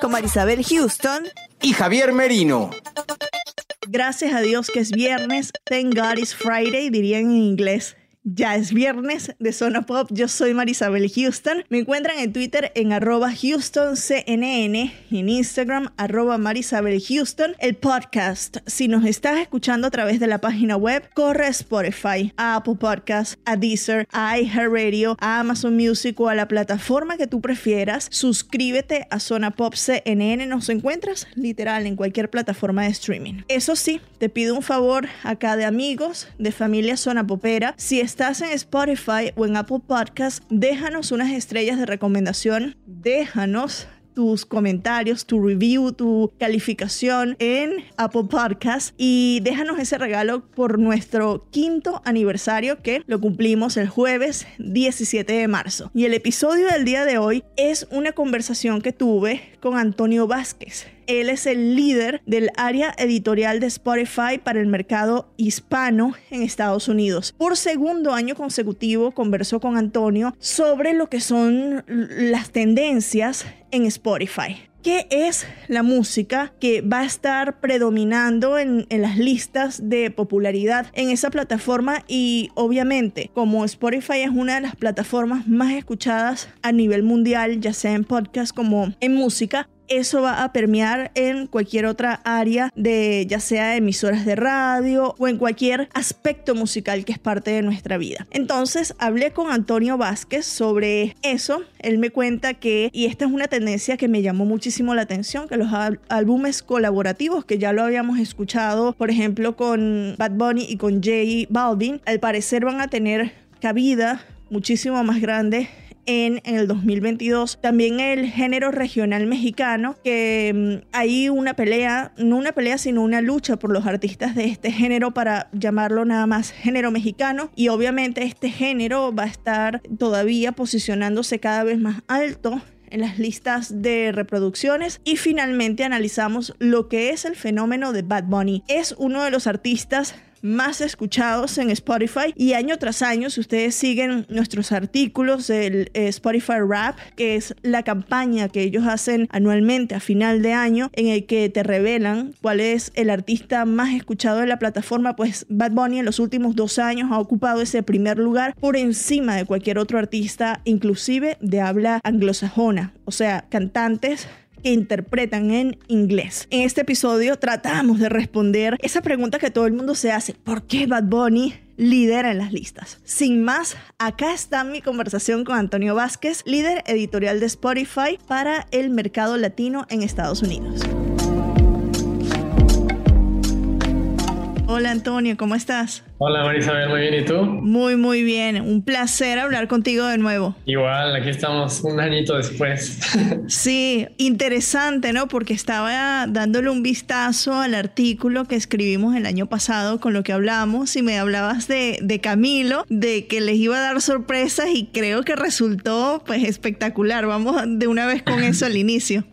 con Marisabel Houston. y Javier Merino. Gracias a Dios que es viernes. Thank God it's Friday, dirían en inglés. Ya es viernes de Zona Pop. Yo soy Marisabel Houston. Me encuentran en Twitter en arroba HoustonCNN en Instagram arroba Marisabel Houston. El podcast, si nos estás escuchando a través de la página web, corre a Spotify, a Apple Podcast, a Deezer, a iHeartRadio, a Amazon Music o a la plataforma que tú prefieras. Suscríbete a Zona Pop CNN. Nos encuentras literal en cualquier plataforma de streaming. Eso sí, te pido un favor acá de amigos, de familia Zona Popera. Si estás en Spotify o en Apple Podcast, déjanos unas estrellas de recomendación. Déjanos tus comentarios, tu review, tu calificación en Apple Podcast y déjanos ese regalo por nuestro quinto aniversario que lo cumplimos el jueves 17 de marzo. Y el episodio del día de hoy es una conversación que tuve con Antonio Vázquez. Él es el líder del área editorial de Spotify para el mercado hispano en Estados Unidos. Por segundo año consecutivo conversó con Antonio sobre lo que son las tendencias en Spotify. ¿Qué es la música que va a estar predominando en, en, las listas de popularidad en esa plataforma? Y obviamente, como Spotify es una de las plataformas más escuchadas a nivel mundial, ya sea en podcast como en música, eso va a permear en cualquier otra área de ya sea emisoras de radio o en cualquier aspecto musical que es parte de nuestra vida. Entonces hablé con Antonio Vázquez sobre eso. Él me cuenta que, y esta es una tendencia que me llamó muchísimo la atención, que los álbumes colaborativos que ya lo habíamos escuchado, por ejemplo, con Bad Bunny y con J Balvin, al parecer van a tener cabida muchísimo más grande en, el 2022. También el género regional mexicano, que um, hay una pelea, no una pelea, sino una lucha por los artistas de este género para llamarlo nada más género mexicano. Y obviamente este género va a estar todavía posicionándose cada vez más alto en las listas de reproducciones y finalmente analizamos lo que es el fenómeno de Bad Bunny. Es uno de los artistas más escuchados en Spotify. Y año tras año si ustedes siguen nuestros artículos del eh, Spotify Rap que es la campaña que ellos hacen anualmente a final de año en el que te revelan cuál es el artista más escuchado de la plataforma pues Bad Bunny en los últimos dos años ha ocupado ese primer lugar por encima de cualquier otro artista inclusive de habla anglosajona. O sea cantantes que interpretan en inglés. En este episodio tratamos de responder esa pregunta que todo el mundo se hace, ¿por qué Bad Bunny lidera en las listas? Sin más, acá está mi conversación con Antonio Vázquez, líder editorial de Spotify para el mercado latino en Estados Unidos. Hola Antonio, ¿cómo estás? Hola Marisabel, muy bien, ¿y tú? Muy, muy bien. Un placer hablar contigo de nuevo. Igual, aquí estamos un añito después. sí, interesante, ¿no? Porque estaba dándole un vistazo al artículo que escribimos el año pasado con lo que hablamos y me hablabas de, de Camilo, de que les iba a dar sorpresas y creo que resultó pues espectacular. Vamos de una vez con eso al inicio.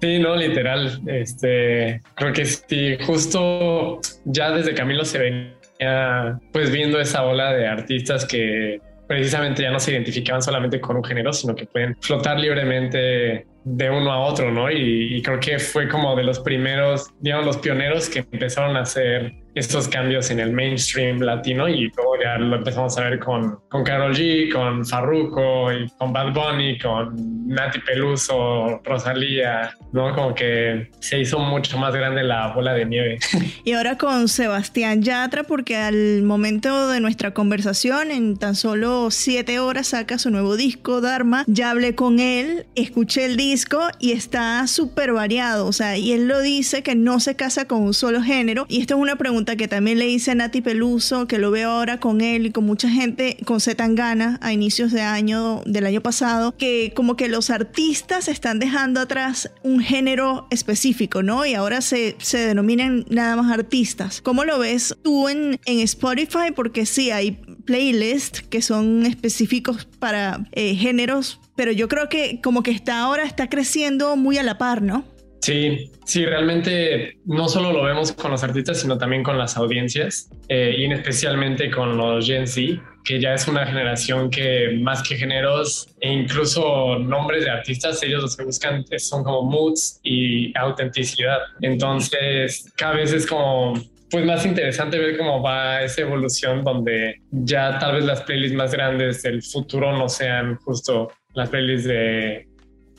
Sí, no, literal. Este, creo que sí, justo ya desde Camilo se venía pues viendo esa ola de artistas que precisamente ya no se identificaban solamente con un género, sino que pueden flotar libremente de uno a otro, ¿no? Y, y, creo que fue como de los primeros, digamos, los pioneros que empezaron a hacer estos cambios en el mainstream latino y luego ya lo empezamos a ver con, con Carol G, con Farruko y con Bad Bunny, con Nati Peluso, Rosalía, ¿no? Como que se hizo mucho más grande la bola de nieve. Y ahora con Sebastián Yatra, porque al momento de nuestra conversación, en tan solo siete horas saca su nuevo disco, Dharma. Ya hablé con él, escuché el disco y está súper variado. O sea, y él lo dice que no se casa con un solo género. Y esto es una pregunta que también le hice a Nati Peluso, que lo veo ahora con él y con mucha gente con Zetangana a inicios de año, del año pasado, que como que los artistas están dejando atrás un género específico, ¿no? Y ahora se, se denominan nada más artistas. ¿Cómo lo ves tú en, en Spotify? Porque sí, hay playlists que son específicos para eh, géneros, pero yo creo que como que está ahora está creciendo muy a la par, ¿no? Sí, sí, realmente no solo lo vemos con los artistas, sino también con las audiencias eh, y especialmente con los Gen Z, que ya es una generación que más que géneros e incluso nombres de artistas, ellos los que buscan son como moods y autenticidad. Entonces, cada vez es como pues más interesante ver cómo va esa evolución donde ya tal vez las playlists más grandes del futuro no sean justo las playlists de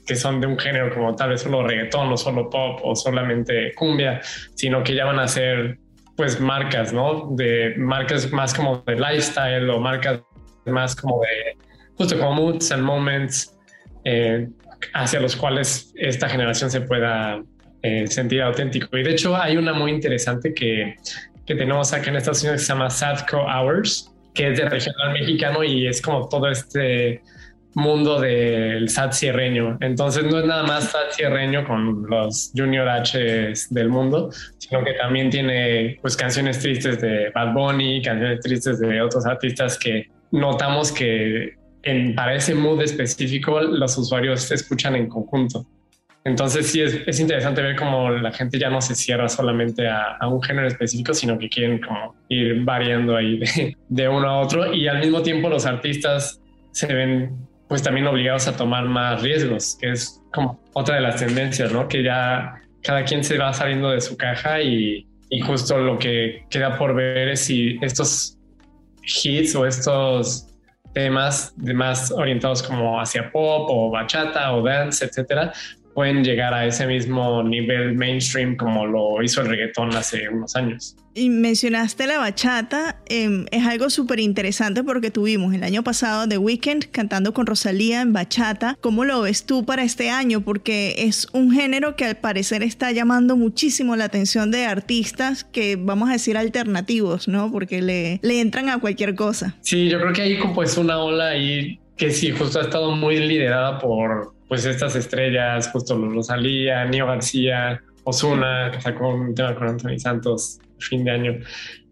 que son de un género como tal vez solo reggaetón o solo pop o solamente cumbia, sino que ya van a ser pues marcas, ¿no? De marcas más como de lifestyle o marcas más como de justo como moods and moments eh, hacia los cuales esta generación se pueda eh, sentir auténtico. Y de hecho hay una muy interesante que, que tenemos acá en Estados Unidos que se llama Sadco Hours, que es de regional mexicano y es como todo este mundo del SAT cierreño. Entonces no es nada más SAT cierreño con los Junior H del mundo, sino que también tiene pues canciones tristes de Bad Bunny, canciones tristes de otros artistas que notamos que en, para ese mood específico los usuarios escuchan en conjunto. Entonces sí es, es, interesante ver cómo la gente ya no se cierra solamente a, a, un género específico, sino que quieren como ir variando ahí de, de uno a otro y al mismo tiempo los artistas se ven pues también obligados a tomar más riesgos, que es como otra de las tendencias, ¿no? Que ya cada quien se va saliendo de su caja y, y justo lo que queda por ver es si estos hits o estos temas de más orientados como hacia pop o bachata o dance, etcétera, pueden llegar a ese mismo nivel mainstream como lo hizo el reggaetón hace unos años. Y mencionaste la bachata, eh, es algo súper interesante porque tuvimos el año pasado The Weeknd cantando con Rosalía en bachata. ¿Cómo lo ves tú para este año? Porque es un género que al parecer está llamando muchísimo la atención de artistas que vamos a decir alternativos, ¿no? Porque le, le entran a cualquier cosa. Sí, yo creo que hay como pues una ola ahí que sí, justo ha estado muy liderada por pues estas estrellas, justo Rosalía, Nio García, Osuna, que sacó un tema con Anthony Santos fin de año.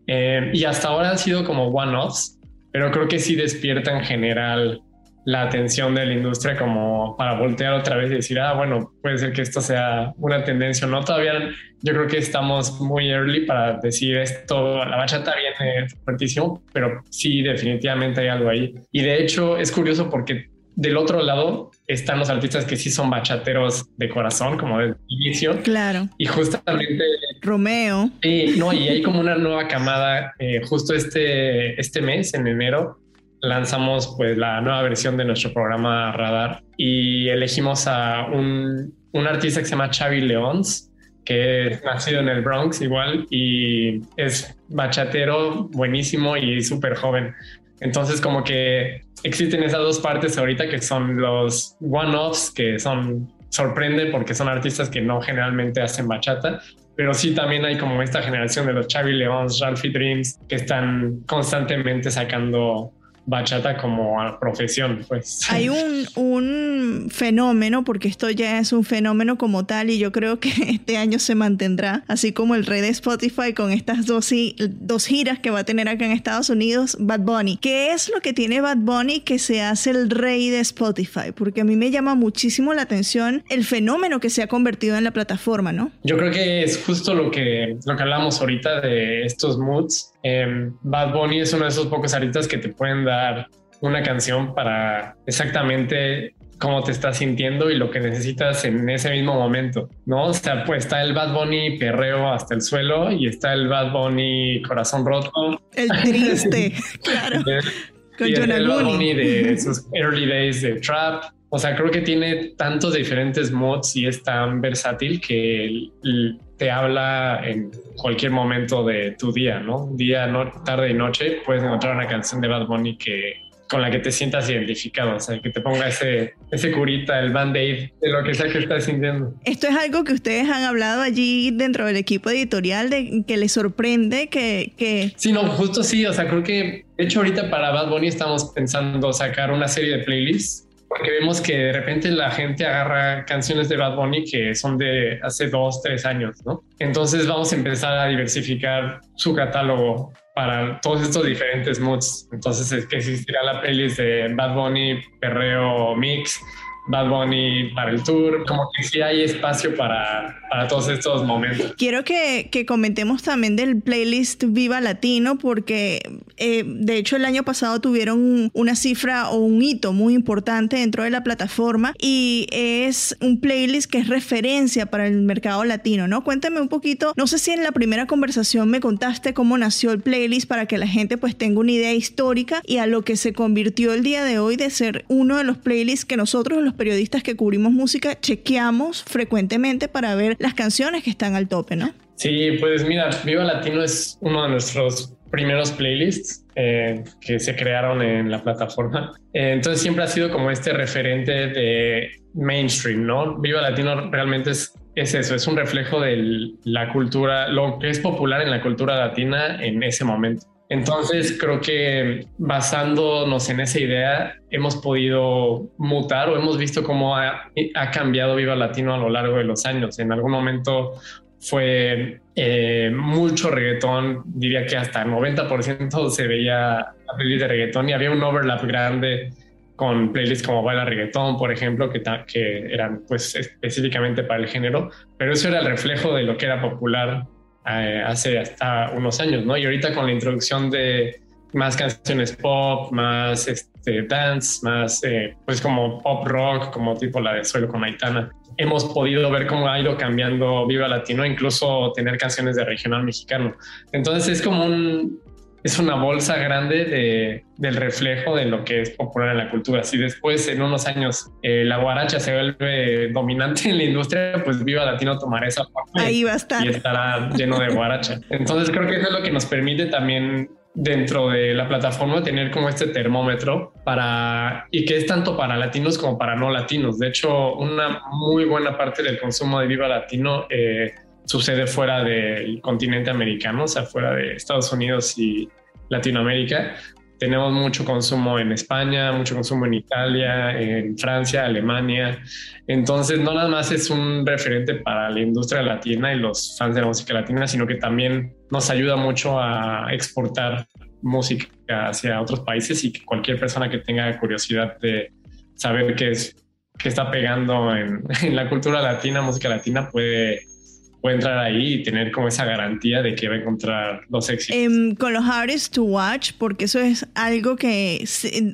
Eh, y hasta ahora han sido como one-offs, pero creo que sí despierta en general la atención de la industria como para voltear otra vez y decir, ah, bueno, puede ser que esto sea una tendencia o no. Todavía yo creo que estamos muy early para decir esto, la bachata viene fuertísimo, pero sí, definitivamente hay algo ahí. Y de hecho es curioso porque del otro lado están los artistas que sí son bachateros de corazón, como del inicio. Claro. Y justamente... Romeo. Y, no, y hay como una nueva camada. Eh, justo este, este mes, en enero, lanzamos pues la nueva versión de nuestro programa Radar y elegimos a un, un artista que se llama Xavi Leons, que es nacido en el Bronx igual y es bachatero buenísimo y súper joven. Entonces como que existen esas dos partes ahorita que son los one-offs, que son sorprenden porque son artistas que no generalmente hacen bachata, pero sí también hay como esta generación de los Chavi Leons, Ralphie Dreams, que están constantemente sacando bachata como a profesión, pues. Hay un, un, fenómeno, porque esto ya es un fenómeno como tal y yo creo que este año se mantendrá, así como el rey de Spotify con estas dos, dos giras que va a tener acá en Estados Unidos, Bad Bunny. ¿Qué es lo que tiene Bad Bunny que se hace el rey de Spotify? Porque a mí me llama muchísimo la atención el fenómeno que se ha convertido en la plataforma, ¿no? Yo creo que es justo lo que, lo que hablamos ahorita de estos moods eh, Bad Bunny es uno de esos pocos artistas que te pueden dar una canción para exactamente cómo te estás sintiendo y lo que necesitas en ese mismo momento, ¿no? O sea, pues está el Bad Bunny perreo hasta el suelo y está el Bad Bunny corazón roto. El triste, claro. Con y el Bad Bunny de sus early days de trap. O sea, creo que tiene tantos diferentes mods y es tan versátil que te habla en cualquier momento de tu día, ¿no? Día, no, tarde y noche puedes encontrar una canción de Bad Bunny que con la que te sientas identificado, o sea, que te ponga ese, ese curita, el band-aid de lo que sea que estás sintiendo. Esto es algo que ustedes han hablado allí dentro del equipo editorial, de que les sorprende que, que... Sí, no, justo sí, o sea, creo que, de hecho, ahorita para Bad Bunny estamos pensando sacar una serie de playlists porque vemos que de repente la gente agarra canciones de Bad Bunny que son de hace dos, tres años, ¿no? Entonces vamos a empezar a diversificar su catálogo para todos estos diferentes moods. Entonces es que existirá la playlist de Bad Bunny, Perreo Mix, Bad Bunny para el tour, como que sí hay espacio para, todos estos momentos. Quiero que, que, comentemos también del playlist Viva Latino, porque eh, de hecho el año pasado tuvieron una cifra o un hito muy importante dentro de la plataforma y es un playlist que es referencia para el mercado latino, ¿no? Cuéntame un poquito, no sé si en la primera conversación me contaste cómo nació el playlist para que la gente pues tenga una idea histórica y a lo que se convirtió el día de hoy de ser uno de los playlists que nosotros los periodistas que cubrimos música chequeamos frecuentemente para ver las canciones que están al tope, ¿no? Sí, pues mira, Viva Latino es uno de nuestros primeros playlists eh, que se crearon en la plataforma. Eh, entonces siempre ha sido como este referente de mainstream, ¿no? Viva Latino realmente es, es eso, es un reflejo de la cultura, lo que es popular en la cultura latina en ese momento. Entonces creo que basándonos en esa idea hemos podido mutar o hemos visto cómo ha, cambiado Viva Latino a lo largo de los años. En algún momento fue eh, mucho reggaetón, diría que hasta el 90% se veía la playlist de reggaetón y había un overlap grande con playlists como Baila Reggaetón, por ejemplo, que, que eran pues específicamente para el género, pero eso era el reflejo de lo que era popular eh, hace hasta unos años, ¿no? Y ahorita con la introducción de más canciones pop, más este, dance, más eh, pues como pop rock, como tipo la de Suelo con Aitana, hemos podido ver cómo ha ido cambiando Viva Latino, incluso tener canciones de regional mexicano. Entonces es como un, es una bolsa grande de, del reflejo de lo que es popular en la cultura. Si después, en unos años, eh, la guaracha se vuelve dominante en la industria, pues Viva Latino tomará esa parte. Ahí va a estar. Y estará lleno de guaracha. Entonces creo que eso es lo que nos permite también dentro de la plataforma tener como este termómetro para y que es tanto para latinos como para no latinos. De hecho, una muy buena parte del consumo de Viva Latino eh, sucede fuera del continente americano, o sea, fuera de Estados Unidos y Latinoamérica. Tenemos mucho consumo en España, mucho consumo en Italia, en Francia, Alemania. Entonces, no nada más es un referente para la industria latina y los fans de la música latina, sino que también nos ayuda mucho a exportar música hacia otros países y que cualquier persona que tenga curiosidad de saber qué es qué está pegando en, en la cultura latina, música latina, puede puede entrar ahí y tener como esa garantía de que va a encontrar los éxitos. Em, con los artists to watch, porque eso es algo que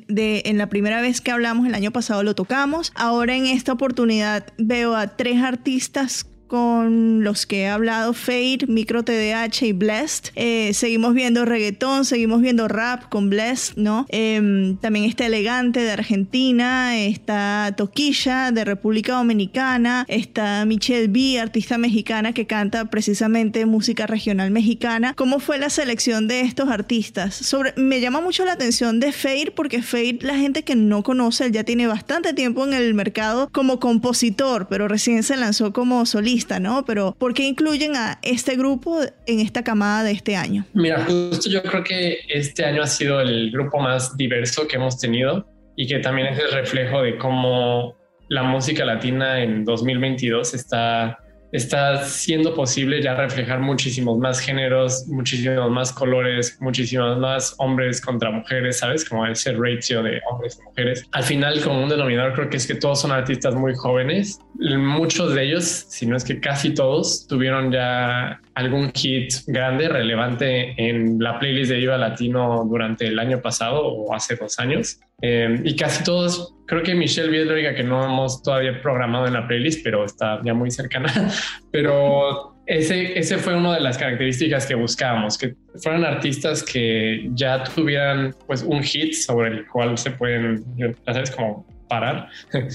de, en la primera vez que hablamos el año pasado lo tocamos. Ahora en esta oportunidad veo a tres artistas con los que he hablado, Fade, Micro TDH y Blessed. Eh, seguimos viendo reggaetón, seguimos viendo rap con Blessed, ¿no? Em, también está Elegante de Argentina, está Toquilla de República Dominicana, está Michelle B, artista mexicana que canta precisamente música regional mexicana. ¿Cómo fue la selección de estos artistas? Sobre, me llama mucho la atención de Fade porque Fade, la gente que no conoce, él ya tiene bastante tiempo en el mercado como compositor, pero recién se lanzó como solista. ¿No? Pero ¿por qué incluyen a este grupo en esta camada de este año? Mira, justo yo creo que este año ha sido el grupo más diverso que hemos tenido y que también es el reflejo de cómo la música latina en 2022 está está siendo posible ya reflejar muchísimos más géneros, muchísimos más colores, muchísimos más hombres contra mujeres, ¿sabes? Como ese ratio de hombres y mujeres. Al final, como un denominador, creo que es que todos son artistas muy jóvenes. Muchos de ellos, si no es que casi todos, tuvieron ya algún hit grande, relevante en la playlist de Viva Latino durante el año pasado o hace dos años. Eh, y casi todos, creo que Michelle es que no hemos todavía programado en la playlist, pero está ya muy cercana. Pero ese, ese fue una de las características que buscábamos, que fueran artistas que ya tuvieran pues un hit sobre el cual se pueden, ya sabes, como parar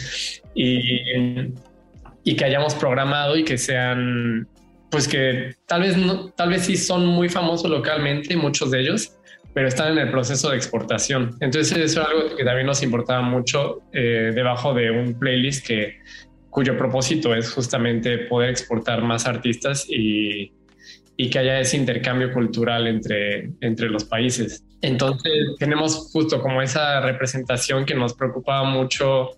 y, y que hayamos programado y que sean pues que tal vez no, tal vez sí son muy famosos localmente, muchos de ellos, pero están en el proceso de exportación. Entonces eso es algo que también nos importaba mucho eh, debajo de un playlist que cuyo propósito es justamente poder exportar más artistas y, y que haya ese intercambio cultural entre, entre los países. Entonces tenemos justo como esa representación que nos preocupaba mucho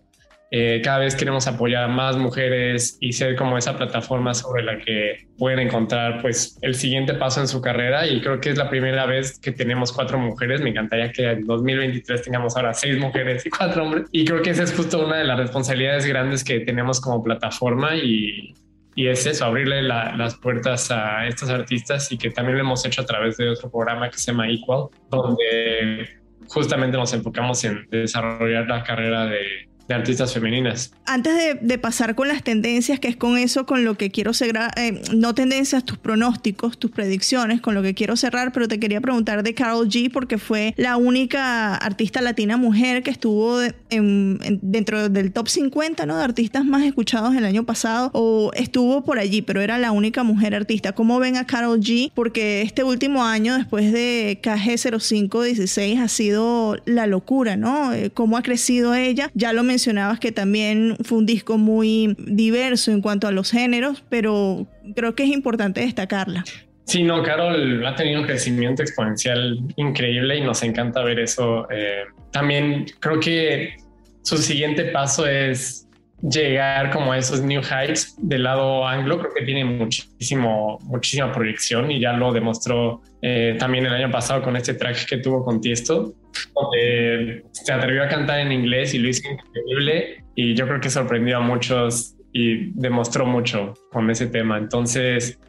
eh, cada vez queremos apoyar a más mujeres y ser como esa plataforma sobre la que pueden encontrar pues el siguiente paso en su carrera y creo que es la primera vez que tenemos cuatro mujeres. Me encantaría que en 2023 tengamos ahora seis mujeres y cuatro hombres y creo que esa es justo una de las responsabilidades grandes que tenemos como plataforma y, y es eso, abrirle las puertas a estos artistas y que también lo hemos hecho a través de otro programa que se llama Equal, donde justamente nos enfocamos en desarrollar la carrera de de artistas femeninas. Antes de, pasar con las tendencias, que es con eso con lo que quiero cerrar, eh, no tendencias, tus pronósticos, tus predicciones, con lo que quiero cerrar, pero te quería preguntar de Carol G, porque fue la única artista latina mujer que estuvo dentro del top 50 ¿no? de artistas más escuchados el año pasado, o estuvo por allí, pero era la única mujer artista. ¿Cómo ven a Carol G? Porque este último año, después de KG0516, ha sido la locura, ¿no? Eh, ¿Cómo ha crecido ella? Ya lo mencioné mencionabas que también fue un disco muy diverso en cuanto a los géneros, pero creo que es importante destacarla. Sí, no, Carol ha tenido un crecimiento exponencial increíble y nos encanta ver eso. Eh, también creo que su siguiente paso es llegar como a esos new heights del lado anglo. Creo que tiene muchísimo, muchísima proyección y ya lo demostró eh, también el año pasado con este track que tuvo con Tiesto donde se atrevió a cantar en inglés y lo hizo increíble y yo creo que sorprendió a muchos y demostró mucho con ese tema. Entonces,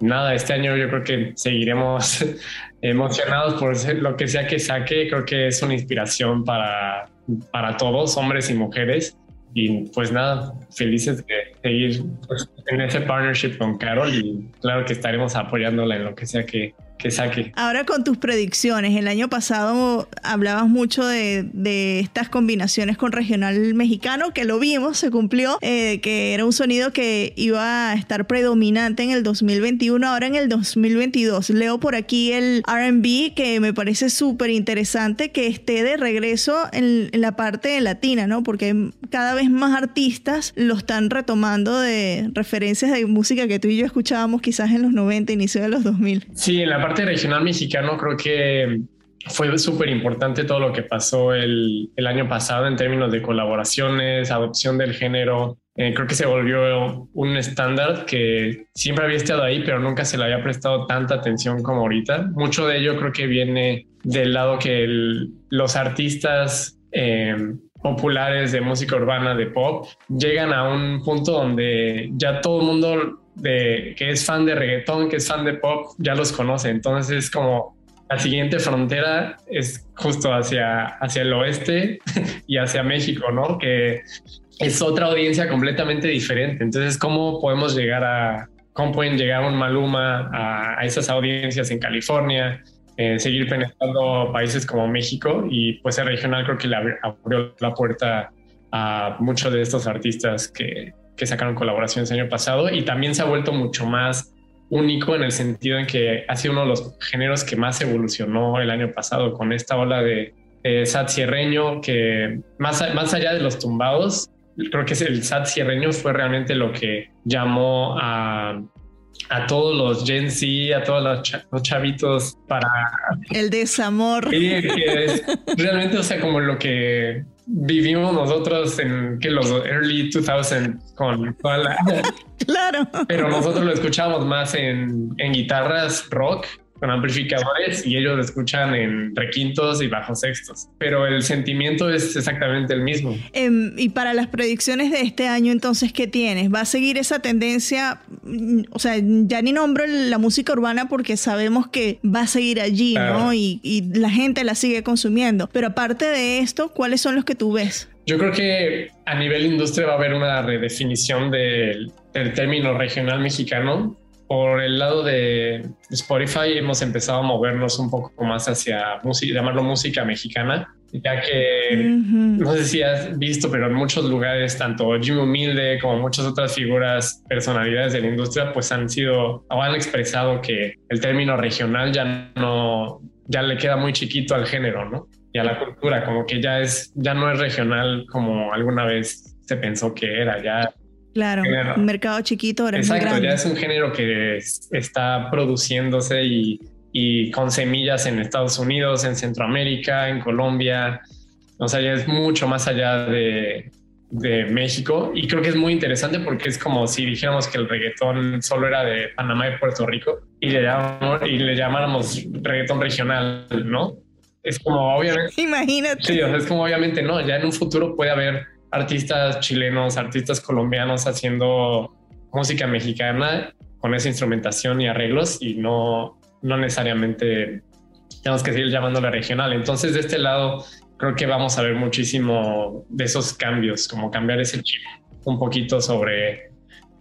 nada, este año yo creo que seguiremos emocionados por lo que sea que saque. Creo que es una inspiración para, para todos, hombres y mujeres. Y pues nada, felices de seguir pues, en ese partnership con Carol y claro que estaremos apoyándola en lo que sea que, que saque. Ahora con tus predicciones, el año pasado hablabas mucho de, de estas combinaciones con regional mexicano, que lo vimos, se cumplió, eh, que era un sonido que iba a estar predominante en el 2021, ahora en el 2022. Leo por aquí el RB, que me parece súper interesante que esté de regreso en, en la parte latina, ¿no? Porque cada vez más artistas lo están retomando de referencias de música que tú y yo escuchábamos quizás en los 90, inicio de los 2000. Sí, en la parte regional mexicano creo que fue súper importante todo lo que pasó el, año pasado en términos de colaboraciones, adopción del género. Eh, creo que se volvió un estándar que siempre había estado ahí, pero nunca se le había prestado tanta atención como ahorita. Mucho de ello creo que viene del lado que los artistas eh, populares de música urbana, de pop, llegan a un punto donde ya todo el mundo que es fan de reggaetón, que es fan de pop, ya los conoce. Entonces es como la siguiente frontera es justo hacia, hacia el oeste y hacia México, ¿no? Que es otra audiencia completamente diferente. Entonces, ¿cómo podemos llegar a, cómo pueden llegar un Maluma a esas audiencias en California? Eh, seguir penetrando países como México y pues el regional creo que le abrió la puerta a muchos de estos artistas que, que sacaron colaboraciones el año pasado y también se ha vuelto mucho más único en el sentido en que ha sido uno de los géneros que más evolucionó el año pasado con esta ola de eh, sad sierreño que más, más allá de los tumbados, creo que el sad sierreño fue realmente lo que llamó a, a todos los Gen Z, a todos los, chavitos para... El desamor. Sí, es realmente, o sea, como lo que vivimos nosotros en que los early 2000 con toda la... Claro. Pero nosotros lo escuchamos más en, en guitarras rock con amplificadores y ellos escuchan en requintos y bajos sextos. Pero el sentimiento es exactamente el mismo. Em, y para las predicciones de este año, entonces, ¿qué tienes? ¿Va a seguir esa tendencia? Mm, o sea, ya ni nombro la música urbana porque sabemos que va a seguir allí, ¿no? Y, y la gente la sigue consumiendo. Pero aparte de esto, ¿cuáles son los que tú ves? Yo creo que a nivel industria va a haber una redefinición del, del término regional mexicano por el lado de Spotify hemos empezado a movernos un poco más hacia música, llamarlo música mexicana, ya que no sé si has visto, pero en muchos lugares, tanto Jimmy Humilde como muchas otras figuras, personalidades de la industria, pues han sido o han expresado que el término regional ya no, ya le queda muy chiquito al género, ¿no? Y a la cultura, como que ya es, ya no es regional como alguna vez se pensó que era, ya Claro, un mercado chiquito ahora Exacto, ya es un género que está produciéndose y, y, con semillas en Estados Unidos, en Centroamérica, en Colombia. O sea, ya es mucho más allá de, de México y creo que es muy interesante porque es como si dijéramos que el reggaetón solo era de Panamá y Puerto Rico y le, llamamos, y le llamáramos reggaetón regional, ¿no? Es como obviamente... Imagínate. Sí, o sea, es como obviamente no, ya en un futuro puede haber artistas chilenos, artistas colombianos haciendo música mexicana con esa instrumentación y arreglos y no, no necesariamente tenemos que seguir llamándole regional. Entonces, de este lado, creo que vamos a ver muchísimo de esos cambios, como cambiar ese chip un poquito sobre,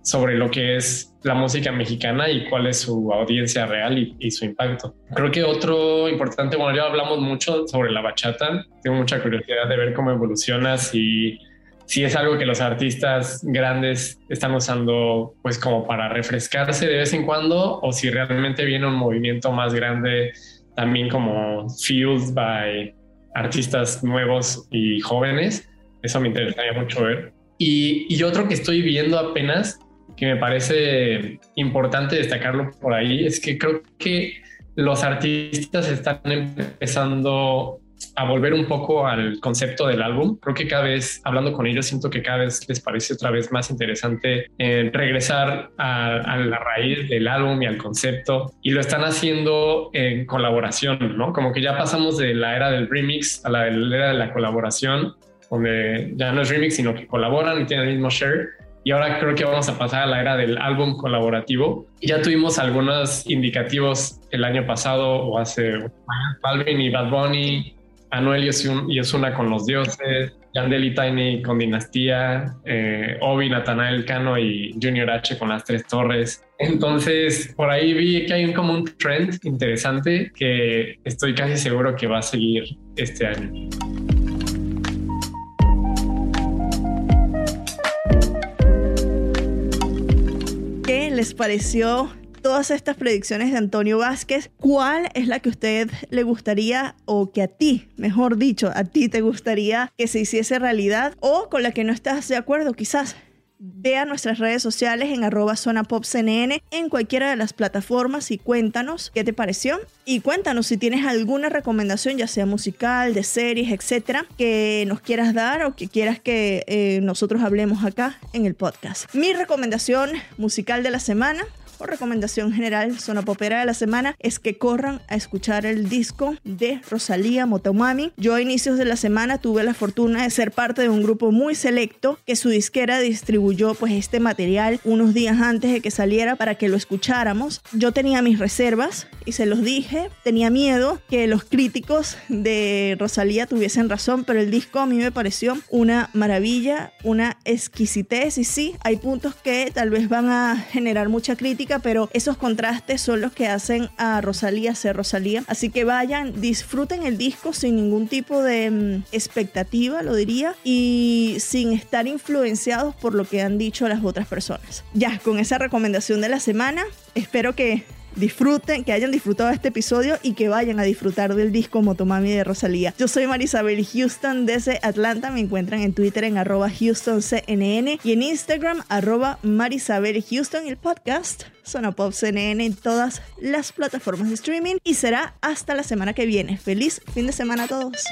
sobre lo que es la música mexicana y cuál es su audiencia real y, y, su impacto. Creo que otro importante, bueno, ya hablamos mucho sobre la bachata, tengo mucha curiosidad de ver cómo evoluciona, si si es algo que los artistas grandes están usando pues como para refrescarse de vez en cuando o si realmente viene un movimiento más grande también como fueled by artistas nuevos y jóvenes. Eso me interesaría mucho ver. Y, y otro que estoy viendo apenas, que me parece importante destacarlo por ahí, es que creo que los artistas están empezando a volver un poco al concepto del álbum. Creo que cada vez, hablando con ellos, siento que cada vez les parece otra vez más interesante eh, regresar a, la raíz del álbum y al concepto. Y lo están haciendo en colaboración, ¿no? Como que ya pasamos de la era del remix a la era de la colaboración, donde ya no es remix, sino que colaboran y tienen el mismo share. Y ahora creo que vamos a pasar a la era del álbum colaborativo. Ya tuvimos algunos indicativos el año pasado o hace Balvin y Bad Bunny, Anuel y Osuna con los dioses, Yandel y Tiny con Dinastía, eh, Obi, Natanael Cano y Junior H con las tres torres. Entonces, por ahí vi que hay como un trend interesante que estoy casi seguro que va a seguir este año. ¿Qué les pareció todas estas predicciones de Antonio Vázquez, ¿cuál es la que usted le gustaría o que a ti, mejor dicho, a ti te gustaría que se hiciese realidad o con la que no estás de acuerdo quizás? Ve a nuestras redes sociales en arroba zona pop CNN en cualquiera de las plataformas y cuéntanos qué te pareció. Y cuéntanos si tienes alguna recomendación, ya sea musical, de series, etcétera, que nos quieras dar o que quieras que eh, nosotros hablemos acá en el podcast. Mi recomendación musical de la semana o recomendación general zona popera de la semana es que corran a escuchar el disco de Rosalía Motomami. Yo a inicios de la semana tuve la fortuna de ser parte de un grupo muy selecto que su disquera distribuyó pues este material unos días antes de que saliera para que lo escucháramos. Yo tenía mis reservas y se los dije, tenía miedo que los críticos de Rosalía tuviesen razón, pero el disco a mí me pareció una maravilla, una exquisitez y sí, hay puntos que tal vez van a generar mucha crítica pero esos contrastes son los que hacen a Rosalía ser Rosalía. Así que vayan, disfruten el disco sin ningún tipo de mm, expectativa, lo diría, y sin estar influenciados por lo que han dicho las otras personas. Ya, con esa recomendación de la semana, espero que disfruten, que hayan disfrutado este episodio y que vayan a disfrutar del disco Motomami de Rosalía. Yo soy Marisabel Houston desde Atlanta. Me encuentran en Twitter en arroba HoustonCNN y en Instagram arroba Marisabel Houston el podcast Zona Pop CNN en todas las plataformas de streaming y será hasta la semana que viene. Feliz fin de semana a todos.